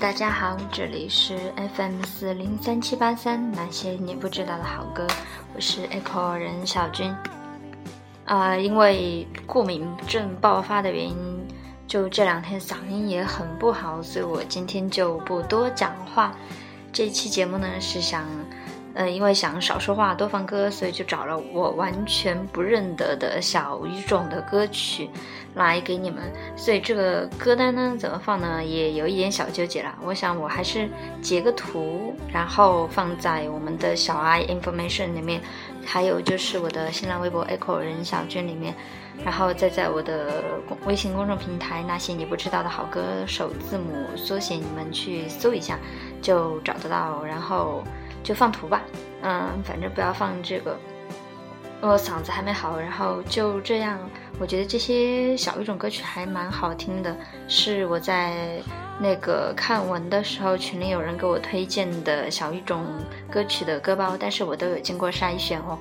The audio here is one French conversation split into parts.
大家好，这里是 FM 四零三七八三，那些你不知道的好歌，我是 Echo 人小军。啊，因为过敏症爆发的原因，就这两天嗓音也很不好，所以我今天就不多讲话。这期节目呢是想。嗯，因为想少说话多放歌，所以就找了我完全不认得的小语种的歌曲来给你们。所以这个歌单呢，怎么放呢？也有一点小纠结了。我想我还是截个图，然后放在我们的小爱 information 里面，还有就是我的新浪微博 echo 任小军里面，然后再在我的微信公众平台那些你不知道的好歌首字母缩写，你们去搜一下就找得到。然后。就放图吧，嗯，反正不要放这个。我嗓子还没好，然后就这样。我觉得这些小语种歌曲还蛮好听的，是我在那个看文的时候，群里有人给我推荐的小语种歌曲的歌包，但是我都有经过筛选哦，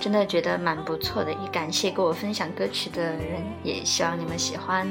真的觉得蛮不错的。也感谢给我分享歌曲的人，也希望你们喜欢。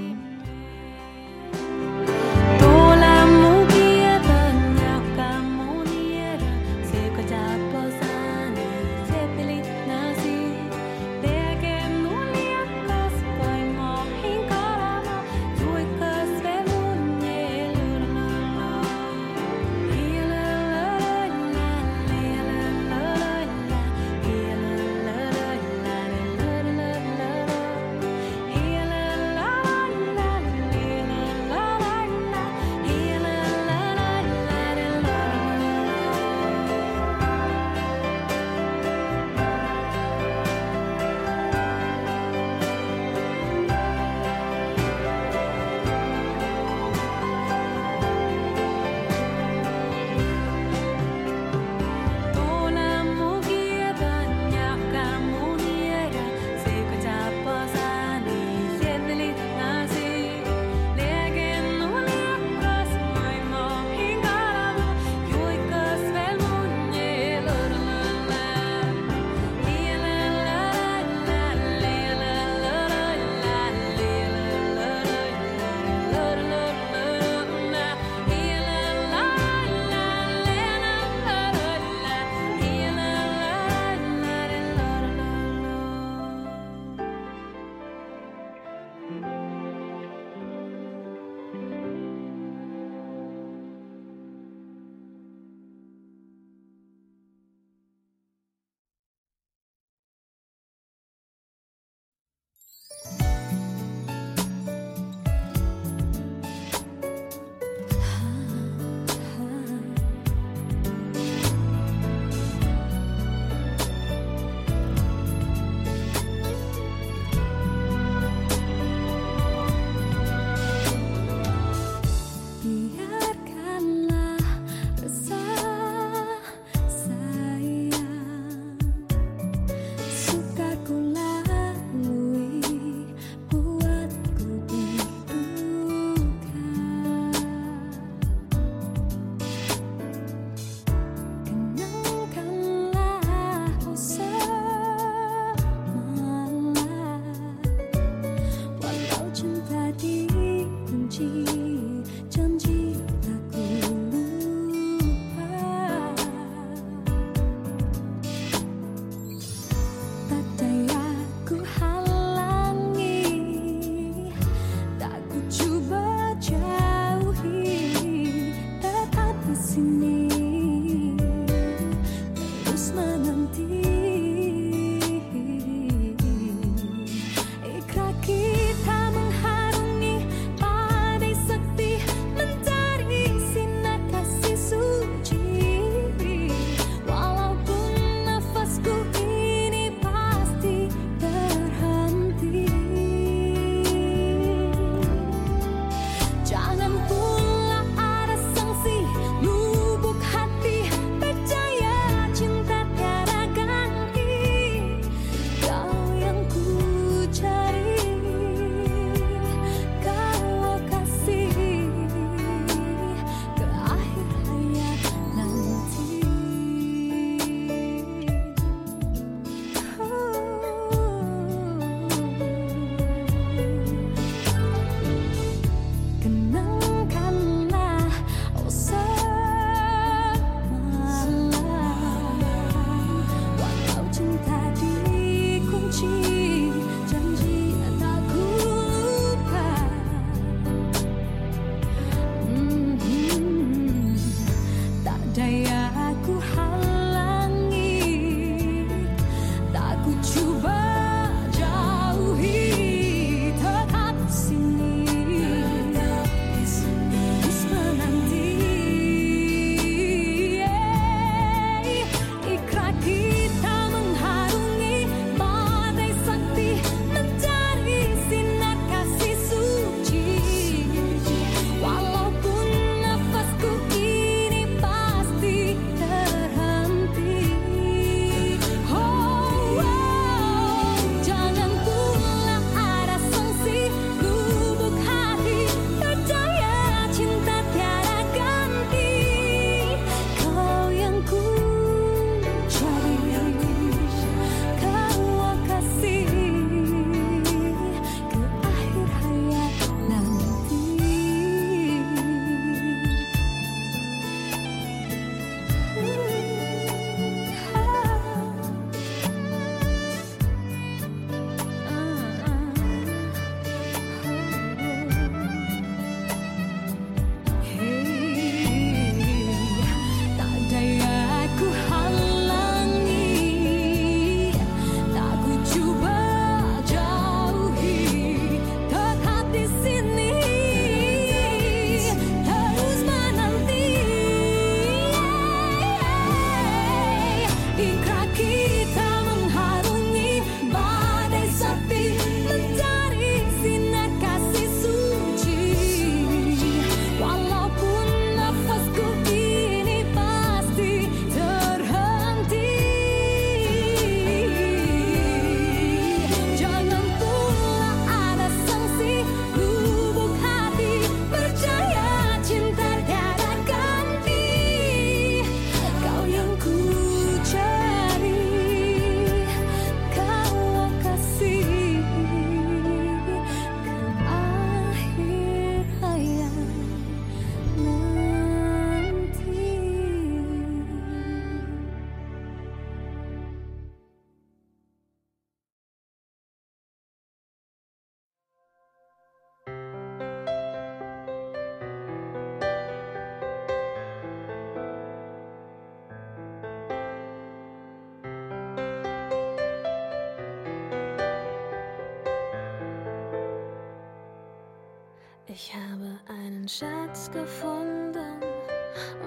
Ich habe einen Schatz gefunden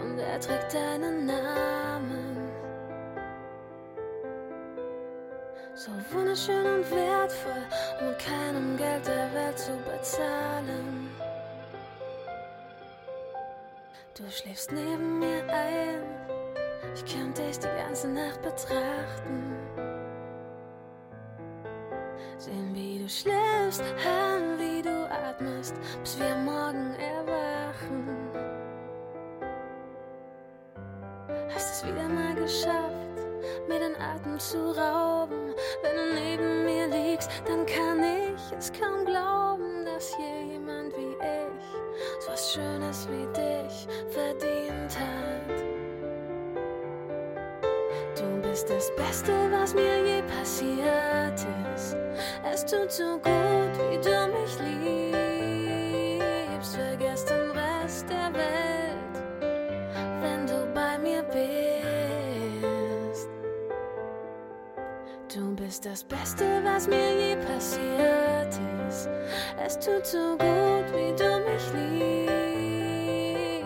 und er trägt deinen Namen. So wunderschön und wertvoll, um keinem Geld der Welt zu bezahlen. Du schläfst neben mir ein, ich könnte dich die ganze Nacht betrachten. Sehen, wie du schläfst, atmest, bis wir morgen erwachen. Hast es wieder mal geschafft, mir den Atem zu rauben. Wenn du neben mir liegst, dann kann ich es kaum glauben, dass hier jemand wie ich so was Schönes wie dich verdient hat. Du bist das Beste, was mir je passiert ist. Es tut so gut, wie du mich liebst. Vergiss den Rest der Welt, wenn du bei mir bist. Du bist das Beste, was mir je passiert ist. Es tut so gut, wie du mich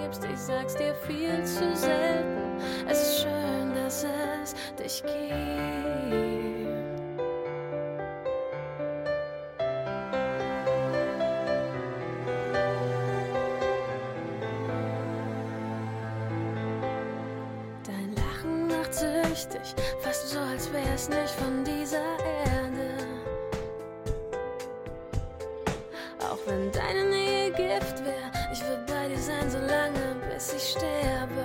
liebst. Ich sag's dir viel zu selten. Es ist schön, dass es dich gibt. Süchtig, fast so, als wär's nicht von dieser Erde. Auch wenn deine Nähe Gift wär, ich würde bei dir sein, so lange, bis ich sterbe.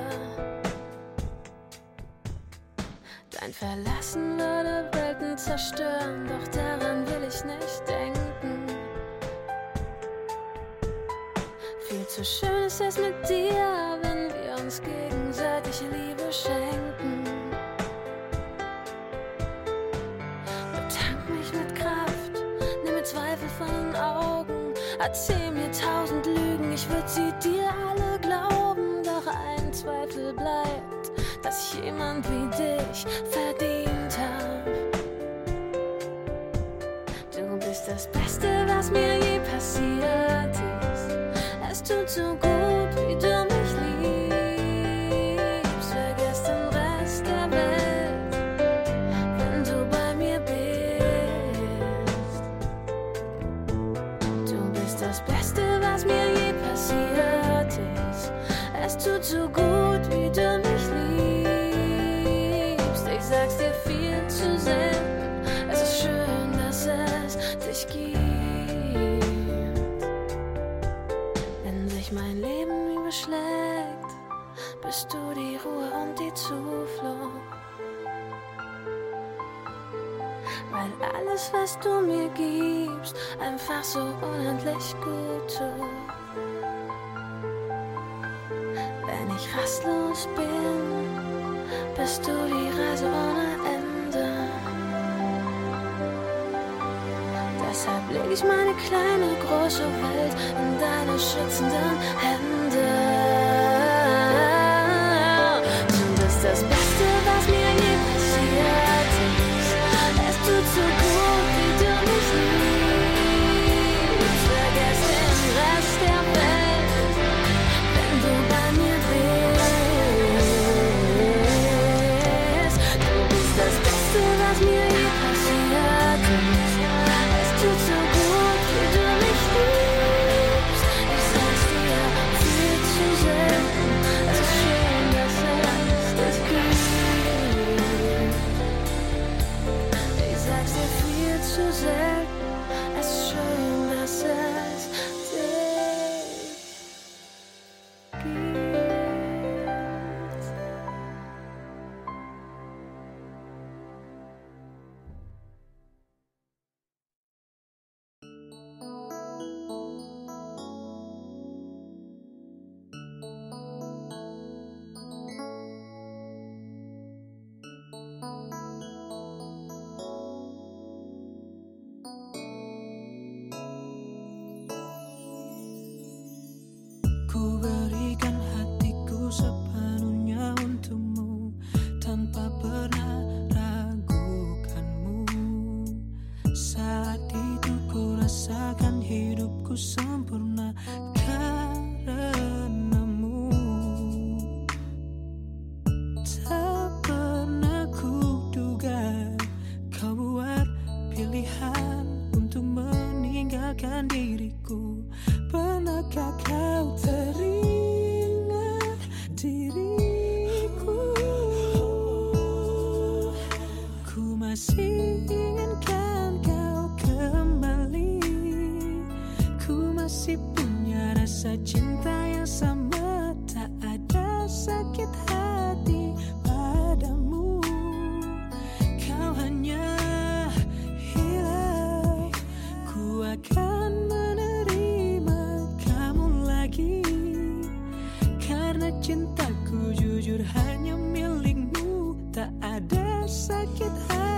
Dein Verlassen würde Welten zerstören, doch erzähl mir tausend Lügen, ich würd sie dir bist du die Ruhe und die Zuflucht. Weil alles, was du mir gibst, einfach so unendlich gut tut. Wenn ich rastlos bin, bist du die Reise ohne Ende. Deshalb leg ich meine kleine, große Welt in deine schützenden Hände. second hand.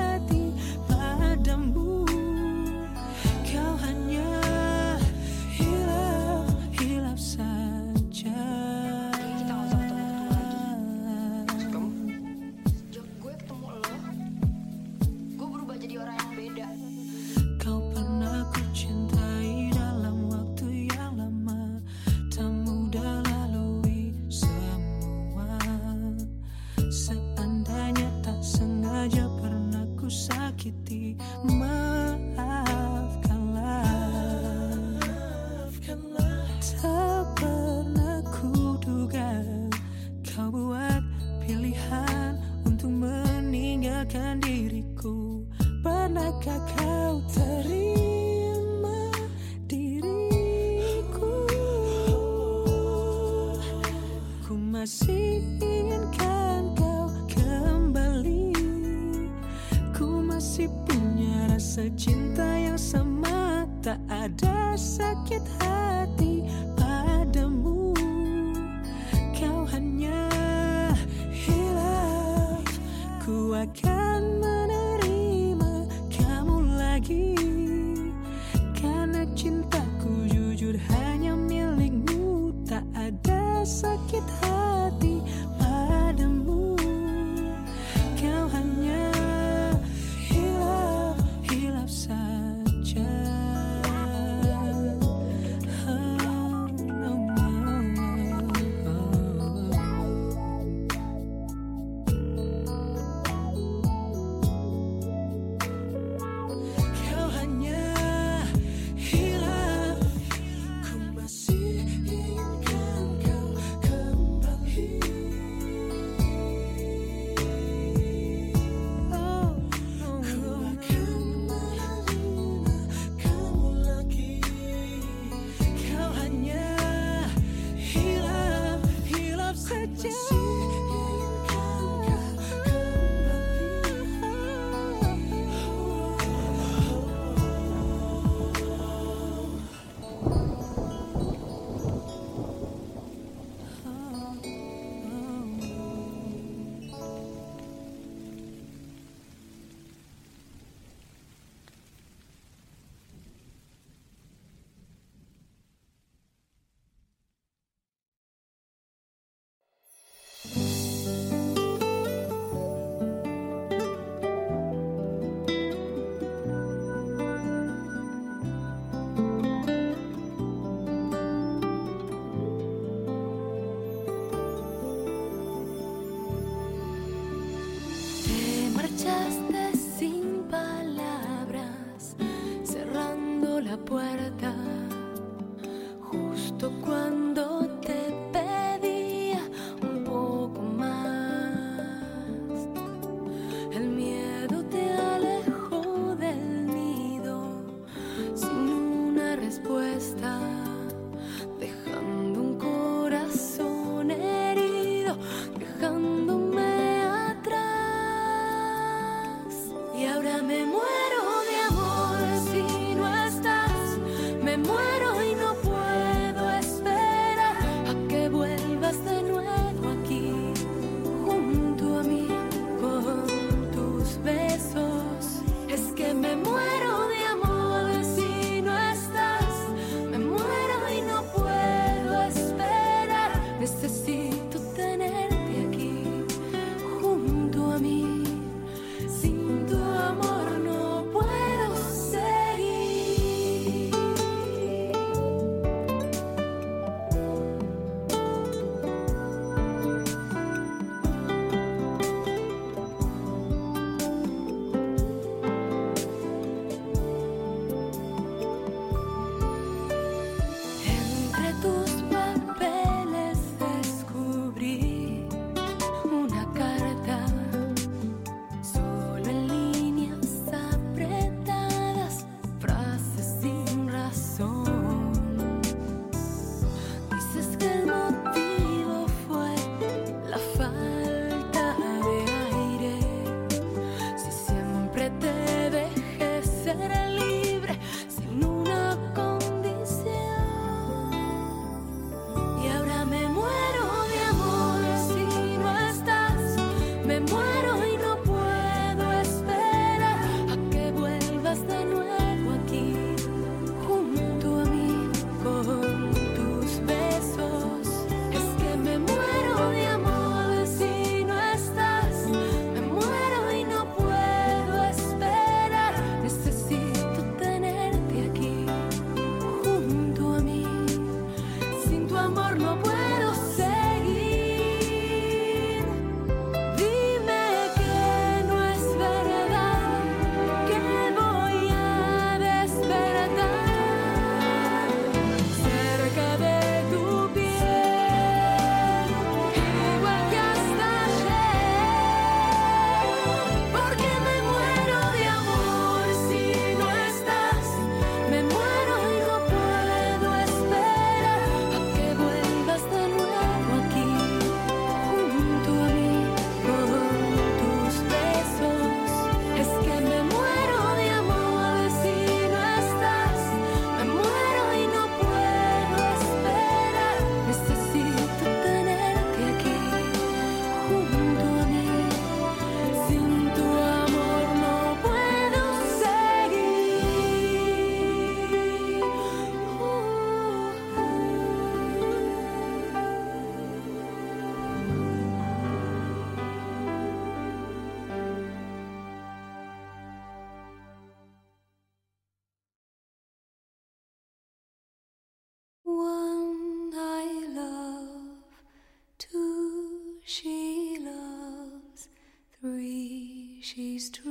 she's too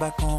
back on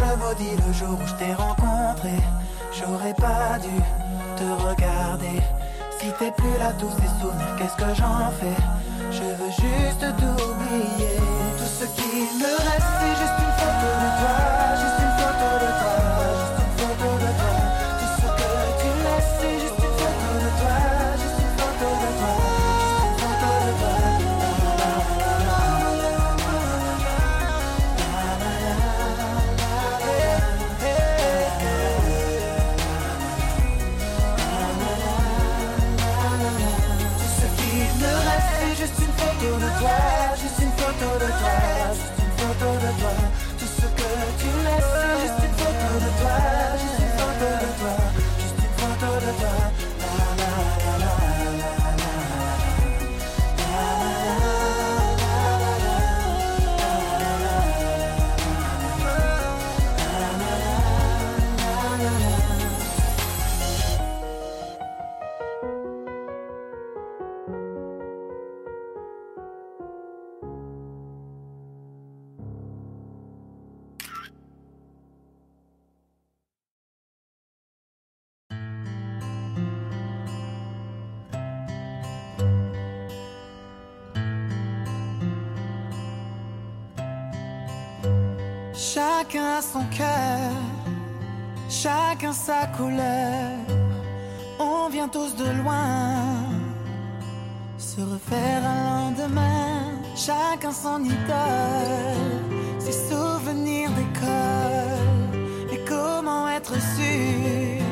je maudis le jour où je t'ai rencontré. J'aurais pas dû te regarder. Si t'es plus là, tous ces souvenirs, qu'est-ce que j'en fais? Je veux juste t'oublier. Tout ce qui me reste, c'est juste une photo de toi. loin, se refaire un lendemain, chacun son idole, ses souvenirs d'école, et comment être sûr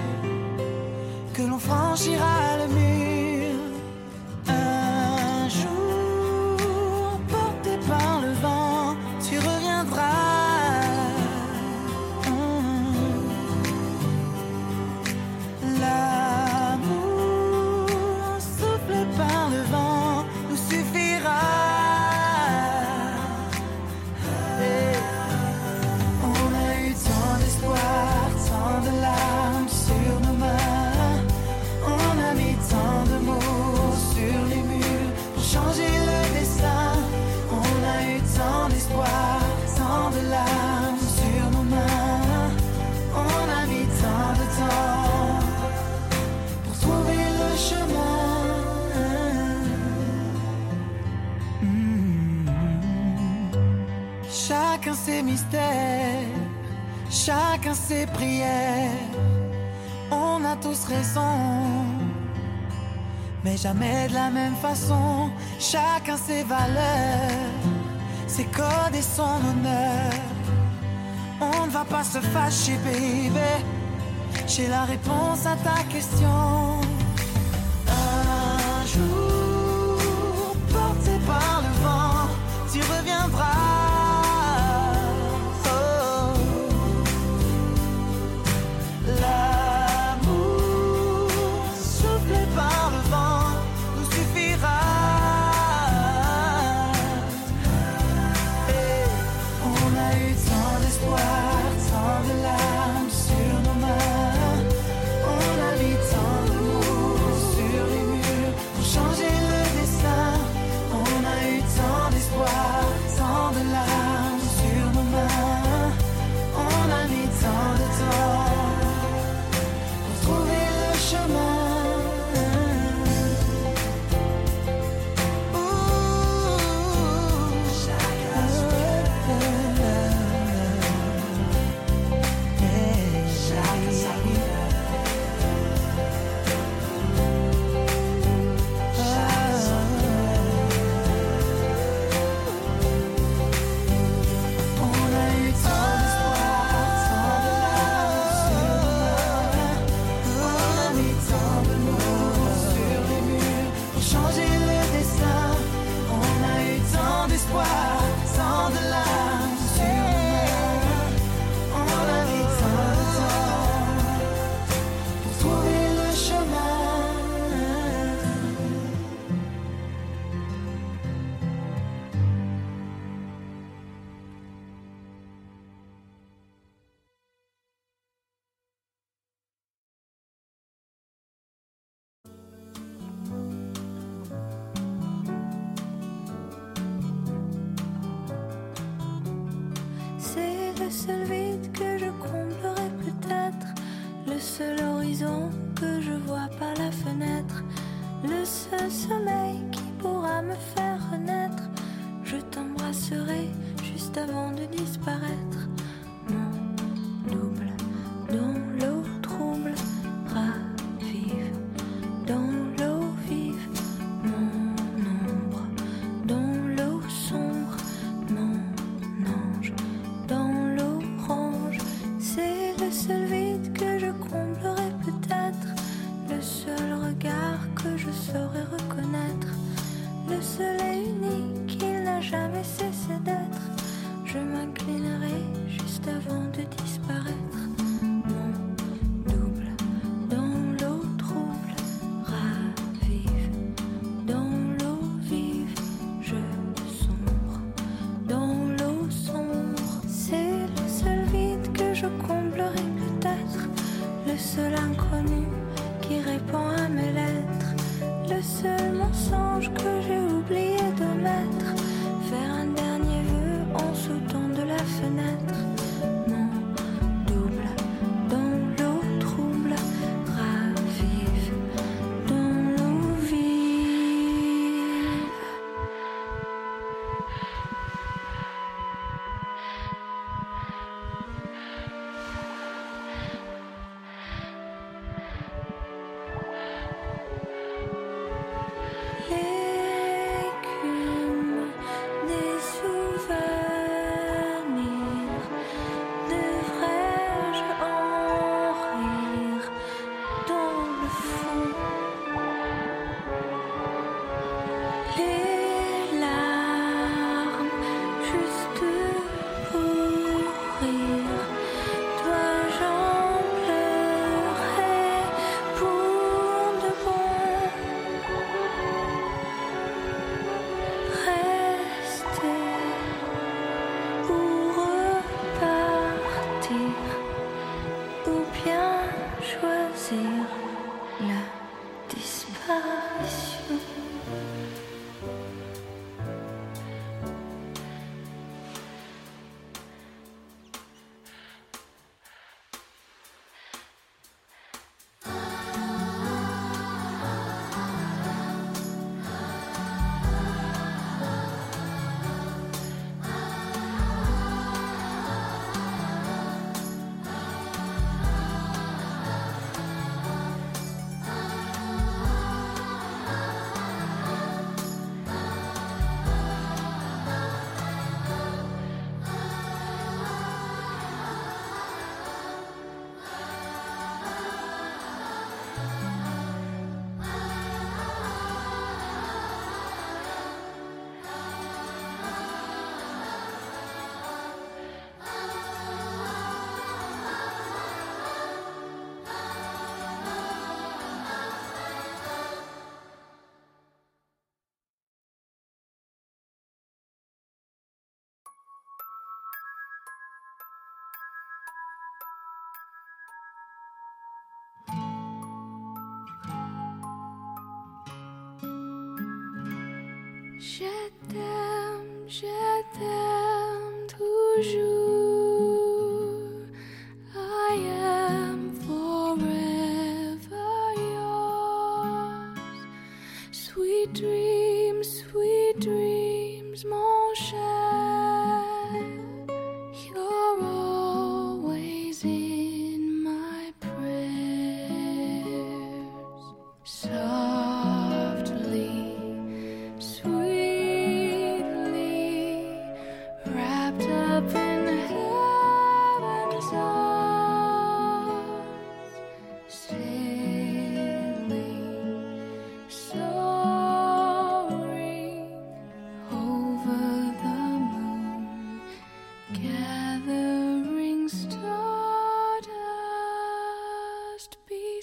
que l'on franchira le mur? chacun ses prières. On a tous raison, mais jamais de la même façon. Chacun ses valeurs, ses codes et son honneur. On ne va pas se fâcher, bébé. J'ai la réponse à ta question. Un jour, porté par le vent, tu reviendras. seul vide que je comblerai peut-être, le seul horizon que je vois par la fenêtre, le seul sommeil qui pourra me faire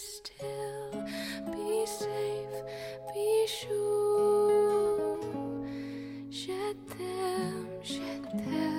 still, be safe, be sure. Shed them, shed them.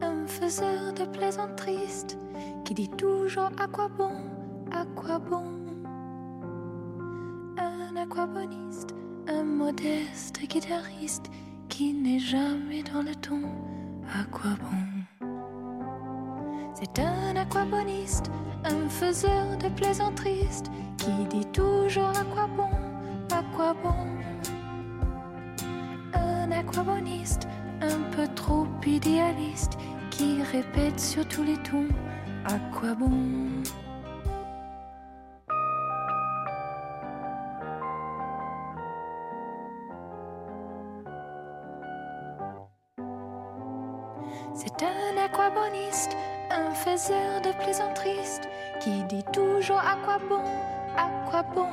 Un faiseur de plaisanteries, qui dit toujours à quoi bon, à quoi bon. Un aquaboniste, un modeste guitariste, qui n'est jamais dans le ton, à quoi bon. C'est un aquaboniste, un faiseur de plaisanteries, qui dit toujours à quoi bon, à quoi bon. Un aquaboniste, un peu trop idéaliste qui répète sur tous les tons à quoi bon? C'est un aquaboniste, un faiseur de plaisanteries qui dit toujours à quoi bon, à quoi bon?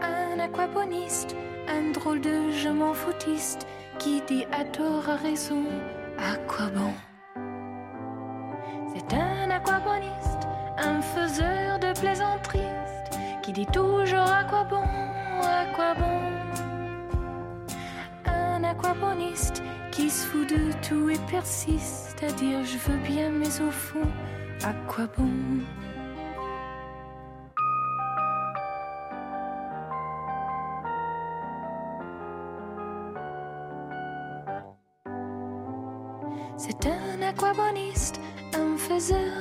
Un aquaboniste, un drôle de je m'en foutiste qui dit à tort à raison. À quoi bon? C'est un aquaboniste, un faiseur de plaisanteries qui dit toujours à quoi bon, à quoi bon? Un aquaboniste qui se fout de tout et persiste à dire je veux bien mais au fond à quoi bon?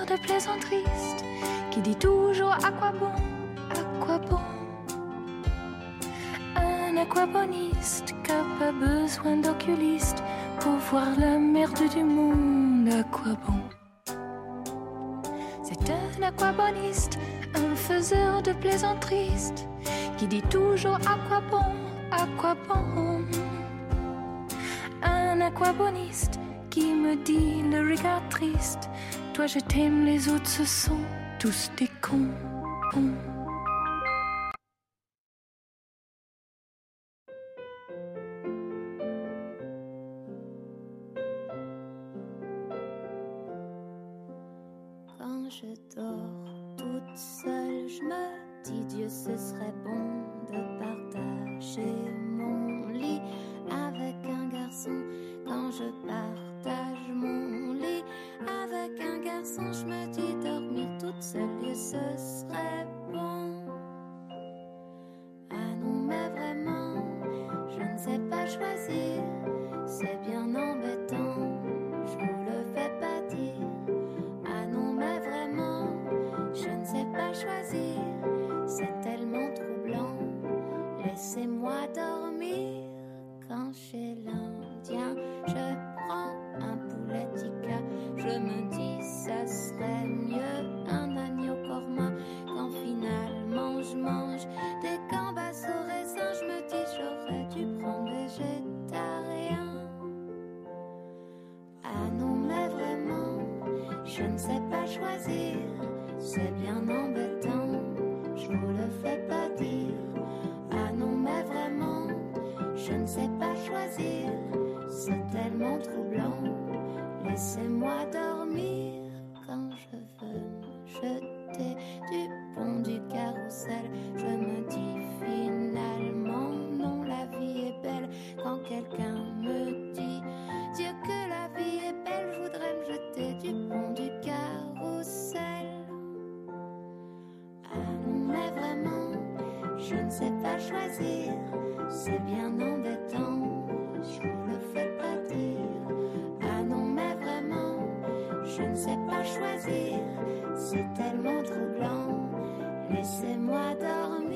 De plaisanteries qui dit toujours à quoi bon, à quoi bon. Un aquaboniste qui n'a pas besoin d'oculiste pour voir la merde du monde, à quoi bon. C'est un aquaboniste, un faiseur de plaisanteries qui dit toujours à quoi bon, à quoi bon. Un aquaboniste qui me dit le regard triste. Toi je t'aime, les autres ce sont tous des cons. Quand je dors toute seule, je me dis Dieu, ce serait bon de partager je ne sais pas choisir, c'est bien embêtant, je vous le fais pas dire. Ah non, mais vraiment, je ne sais pas choisir, c'est tellement troublant, laissez-moi dormir.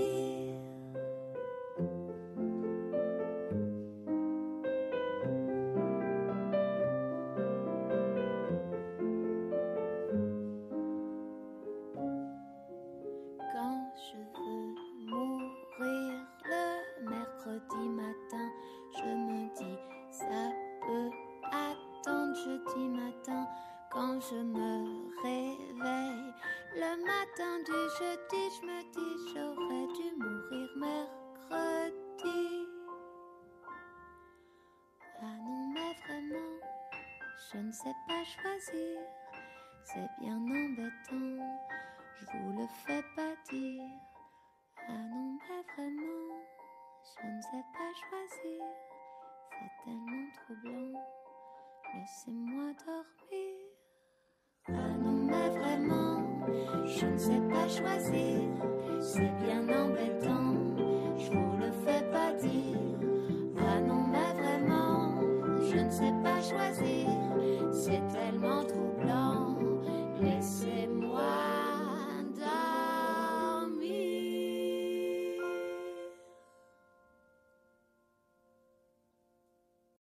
Je ne sais pas choisir, c'est bien embêtant. Je vous le fais pas dire. Ah non, mais vraiment, je ne sais pas choisir. C'est tellement troublant. Laissez-moi dormir. Ah non, mais vraiment, je ne sais pas choisir. C'est bien embêtant,